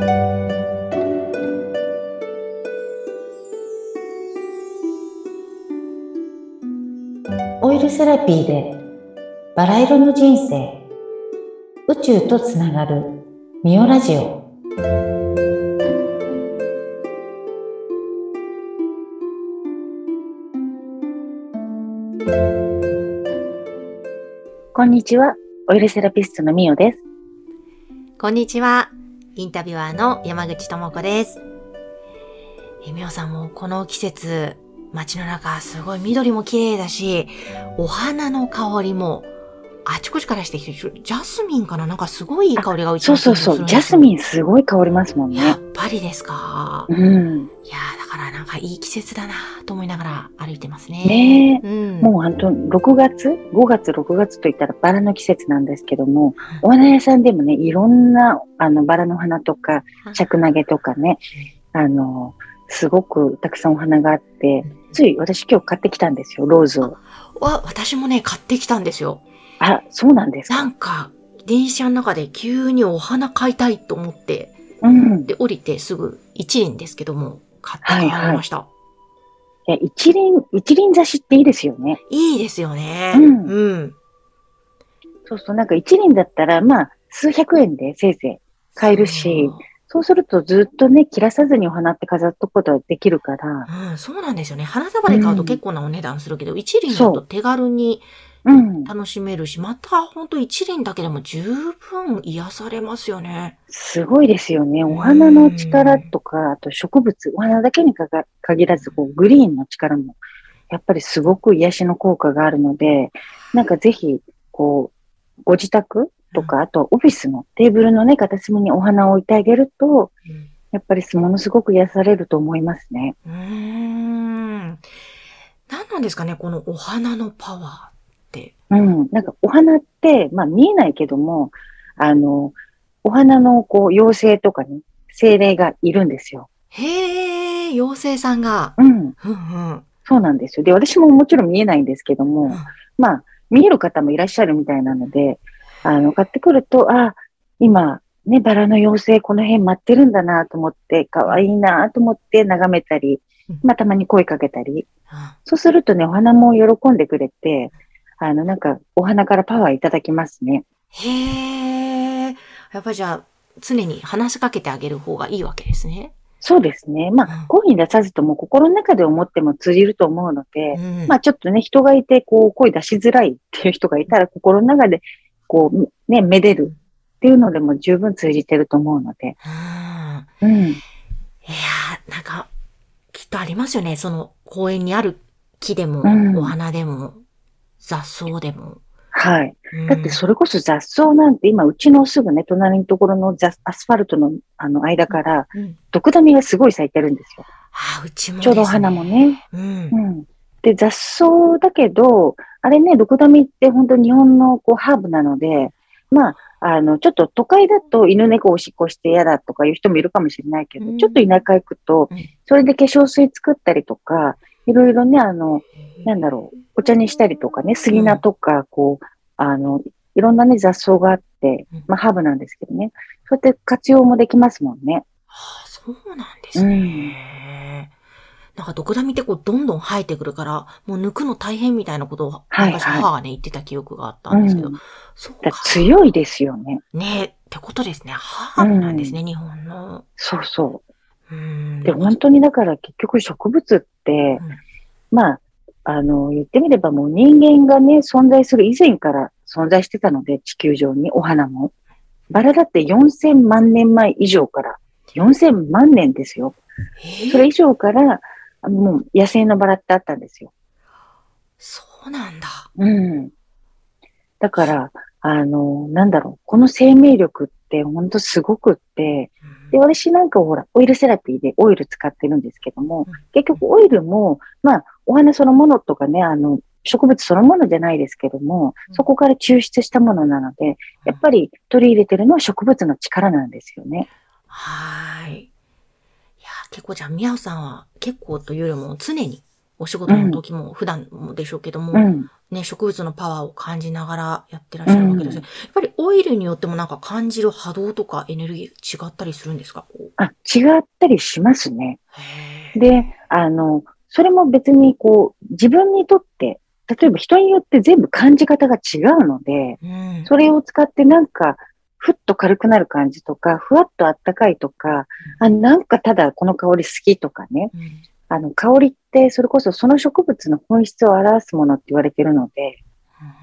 オイルセラピーでバラ色の人生。宇宙とつながるミオラジオ。こんにちは。オイルセラピストのミオです。こんにちは。インタビュアーの山口智子です。えみおさんもこの季節、街の中すごい緑も綺麗だし、お花の香りもあちこちからしてきて、ジャスミンかな？なんかすごいいい香りがうちそうそうそうジャスミンすごい香りますもんねやっぱりですか？うんいやーだからなんかいい季節だなと思いながら歩いてますね。ねえうん。もう本当6月 ?5 月、6月といったらバラの季節なんですけども、お花屋さんでもね、いろんなあのバラの花とか、尺投げとかね、あの、すごくたくさんお花があって、つい私今日買ってきたんですよ、ローズを。わ、私もね、買ってきたんですよ。あ、そうなんですか？なんか、電車の中で急にお花買いたいと思って、うん。で、降りてすぐ一輪ですけども、買って帰りました。いや一輪、一輪挿しっていいですよね。いいですよね。うんうん。そうそう、なんか一輪だったら、まあ、数百円でせいぜい買えるし、そうするとずっとね、切らさずにお花って飾っとくことができるから、そう。うん、そうなんですよね。花束で買うと結構なお値段するけど、一輪だと手軽にうん。楽しめるし、またほんと一輪だけでも十分癒されますよね。すごいですよね。お花の力とか、あと植物、お花だけに限らず、こう、グリーンの力も、やっぱりすごく癒しの効果があるので、なんかぜひ、こう、ご自宅とか、あとオフィスのテーブルのね、片隅にお花を置いてあげると、うんやっぱりものすごく癒されると思いますね。うーん。何なんですかね、このお花のパワー。うん。なんかお花って、まあ見えないけども、あの、お花のこう、妖精とかに、精霊がいるんですよ。へー、妖精さんが。うん。うんうん。そうなんですよ。で、私ももちろん見えないんですけども、まあ、見える方もいらっしゃるみたいなので、あの、買ってくると、あ、今、ね、バラの妖精この辺待ってるんだなと思って、可愛いなと思って眺めたりうん、まあ、たまに声かけたり、うんそうするとね、お花も喜んでくれて、あの、なんか、お花からパワーいただきますね。へー。やっぱりじゃあ、常に話しかけてあげる方がいいわけですね。そうですね。まうんあ、声に出さずとも心の中で思っても通じると思うので、うんまあちょっとね、人がいて、こう、声出しづらいっていう人がいたら、心の中で、こう、ね、めでるっていうのでも十分通じてると思うので。うんうん。いやー、なんか、きっとありますよね。その公園にある木でも、うんお花でも、雑草でも。はい。うんだってそれこそ雑草なんて今、うちのすぐね、隣のところの雑アスファルトのあの間から、うん毒ダミがすごい咲いてるんですよ。あー、うちも、ちょうどお花も。ね。うんう。ん。で、雑草だけど、あれね、毒ダミって本当日本のこうハーブなので、まあ、あの、ちょっと都会だと犬猫おしっこして嫌だとかいう人もいるかもしれないけど、うんちょっと田舎行くとうん、それで化粧水作ったりとか、いろいろね、あの、なんだろう、お茶にしたりとかね、杉菜とか、こう、あの、いろんなね、雑草があってうん、まあ、ハーブなんですけどね。そうやって活用もできますもんね。ああ、そうなんですね。なんか、毒ダミってこう、どんどん生えてくるから、もう抜くの大変みたいなことを、はい昔母がね、言ってた記憶があったんですけど、うんそうだか。強いですよね。ねってことですね。ハーブなんですね、日本の。そうそう。うん。で、本当にだから結局植物って、まあ、あの、言ってみればもう人間がね、存在する以前から存在してたので、地球上にお花も。バラだって4000万年前以上から、4000万年ですよ。えーそれ以上から、もう野生のバラってあったんですよ。そうなんだ。うん。だから、あの、なんだろう、この生命力って本当すごくって、で、私なんかほら、オイルセラピーでオイル使ってるんですけどもうん、結局オイルも、まあ、お花そのものとかね、あの、植物そのものじゃないですけどもうん、そこから抽出したものなので、やっぱり取り入れてるのは植物の力なんですよね。はーい。いやー、結構じゃあ、みやさんは結構というよりも常にお仕事の時も普段もでしょうけども、うん。ね、植物のパワーを感じながらやってらっしゃるわけですよ。やっぱりオイルによってもなんか感じる波動とかエネルギー違ったりするんですか？こあ、違ったりしますね。で、あの、それも別にこう、自分にとって、例えば人によって全部感じ方が違うので、うん。それを使ってなんか、ふっと軽くなる感じとか、ふわっとあったかいとか、あ、なんかただこの香り好きとかね。うんあの、香りってそれこそその植物の本質を表すものって言われてるので、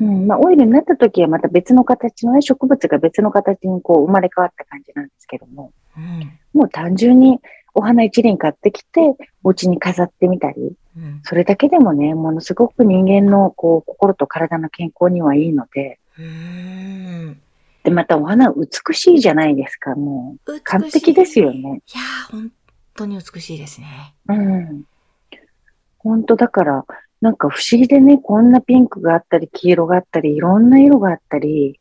うん、まあオイルになった時はまた別の形のね、植物が別の形にこう生まれ変わった感じなんですけども、うん。もう単純にお花一輪買ってきて、お家に飾ってみたり、うん。それだけでもね、ものすごく人間のこう心と体の健康にはいいので、うんで、またお花美しいじゃないですか、もう。完璧ですよね。いやー、本当に美しいですね。うん。本当だから、なんか不思議でね、こんなピンクがあったり、黄色があったり、いろんな色があったり、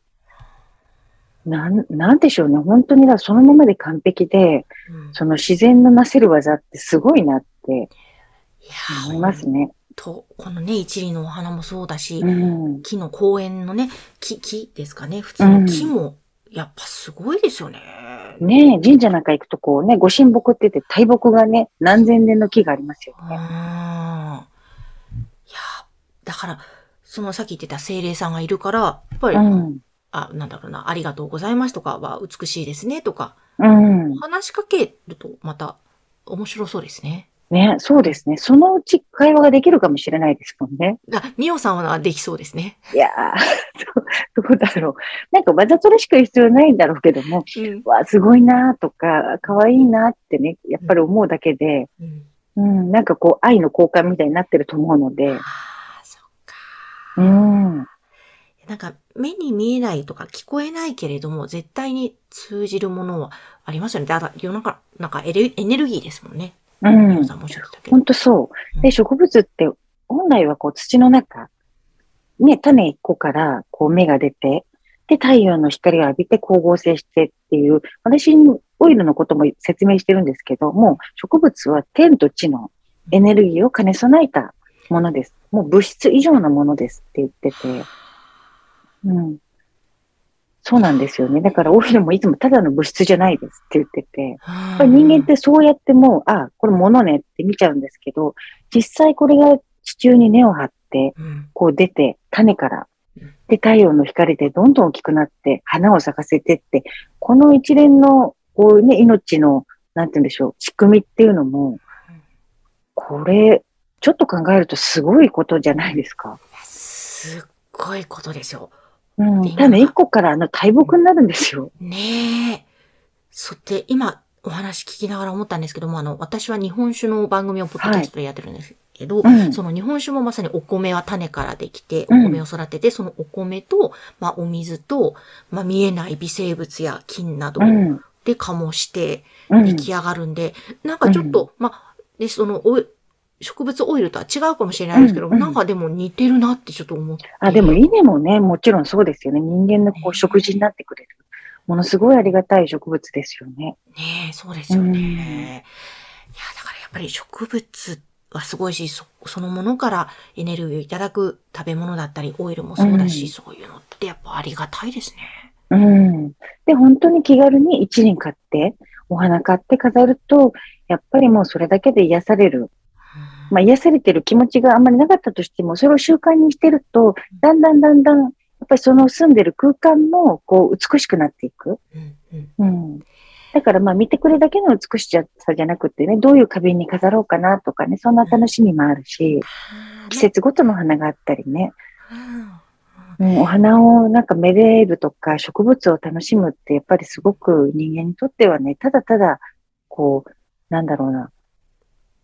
なん、なんでしょうね。本当にだ、そのままで完璧で、うんその自然のなせる技ってすごいなっていやー思いますね。と、このね、一輪のお花もそうだし、うん。木の公園のね、木、木ですかね。普通の木も、やっぱすごいですよね。ねえ、神社なんか行くとこうね、ご神木って言って大木がね、何千年の木がありますようん。いね。やーだから、そのさっき言ってた精霊さんがいるから、やっぱり、うん。あ、なんだろうな、ありがとうございますとかは美しいですねとか、うん。話しかけるとまた面白そうですね。ね、そうですね。そのうち会話ができるかもしれないですもんね。あ、ミオさんはできそうですね。いやー、どうだろう。なんかわざとらしく必要ないんだろうけども、うん。わあ、すごいなーとか、可愛いなーってね、やっぱり思うだけで、うん、うん、なんかこう、愛の交換みたいになってると思うのであ、あ、そっか。うん、なんか、目に見えないとか聞こえないけれども、絶対に通じるものはありますよね。だから、世の中、なんかエレエネルギーですもんね。うんミオさ、んもおっしゃってたけどほん。とそう。で、植物って、本来はこう、土の中、ね、種一個からこう芽が出て、で、太陽の光を浴びて光合成してっていう、私、オイルのことも説明してるんですけども、植物は天と地のエネルギーを兼ね備えたものです。もう物質以上のものですって言ってて、うん。そうなんですよね。だからオイルもいつもただの物質じゃないですって言ってて、ややっぱり人間ってそうやってもう、あ、これ物ねって見ちゃうんですけど、実際これが地中に根を張って、うん、こう出て、種からうん、で、太陽の光でどんどん大きくなって、花を咲かせてって、この一連の、こうね、命の、なんて言うんでしょう、仕組みっていうのも、これ、ちょっと考えるとすごいことじゃないですか。すっごいことですよ。うん。で種一個からあの大木になるんですよ。ねえ。そって、今、お話聞きながら思ったんですけども、あの、私は日本酒の番組をポッドキャストでやってるんですけど、うんその日本酒もまさにお米は種からできて、おうん米を育てて、そのお米と、まあ、お水と、まあ、見えない微生物や菌などうん。で醸してうん出。来上がるんで、なんかちょっと、まあ、で、その、おい植物オイルとは違うかもしれないですけど、うんうんなんかでも似てるなってちょっと思って。あ、でも稲もね、もちろんそうですよね。人間のこう食事になってくれる。ものすごいありがたい植物ですよね。ねえ、そうですよね。うんいや、だからやっぱり植物はすごいし、そそのものからエネルギーをいただく食べ物だったり、オイルもそうだし、うんそういうのってやっぱありがたいですね。うん。で、本当に気軽に一輪買って、お花買って飾ると、やっぱりもうそれだけで癒される。まあ癒されてる気持ちがあんまりなかったとしても、それを習慣にしてると、だんだんだんだん、やっぱりその住んでる空間も、こう、美しくなっていく。うんうんうん。だからまあ見てくれだけの美しさじゃなくてね、どういう花瓶に飾ろうかなとかね、そんな楽しみもあるし、季節ごとの花があったりね、うん、お花をなんかめでるとか植物を楽しむってやっぱりすごく人間にとってはね、ただただ、こう、なんだろうな、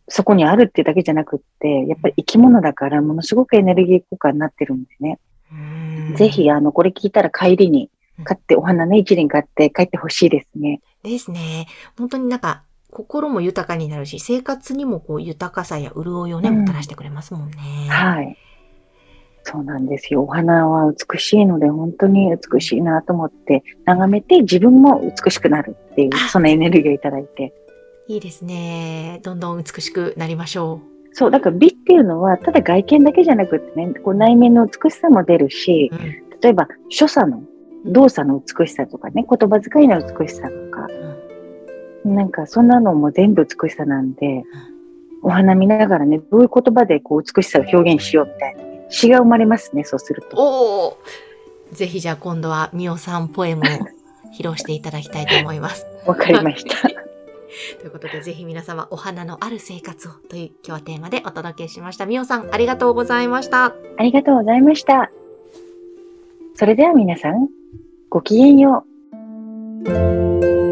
そこにあるってだけじゃなくって、やっぱり生き物だからものすごくエネルギー効果になってるんでね、うんぜひあの、これ聞いたら帰りに買って、お花ね、一輪買って帰ってほしいですね。ですね。本当になんか、心も豊かになるし、生活にもこう豊かさや潤いをね、うんもたらしてくれますもんね。はい。そうなんですよ。お花は美しいので、本当に美しいなと思って、眺めて自分も美しくなるっていう、そのエネルギーをいただいて。いいですね。どんどん美しくなりましょそう、だから美っていうのは、ただ外見だけじゃなくてね、こう内面の美しさも出るし、うん例えば所作の動作の美しさとかね、言葉遣いの美しさとか、なんかそんなのも全部美しさなんで、お花見ながらね、どういう言葉でこう美しさを表現しようみたいな、詩が生まれますね、そうすると。おおぜひじゃあ今度はみおさんポエムを披露していただきたいと思います。わかりました。ということで、ぜひ皆様、お花のある生活をという今日はテーマでお届けしました。みおさん、ありがとうございました。ありがとうございました。それでは皆さん、ごきげんよう。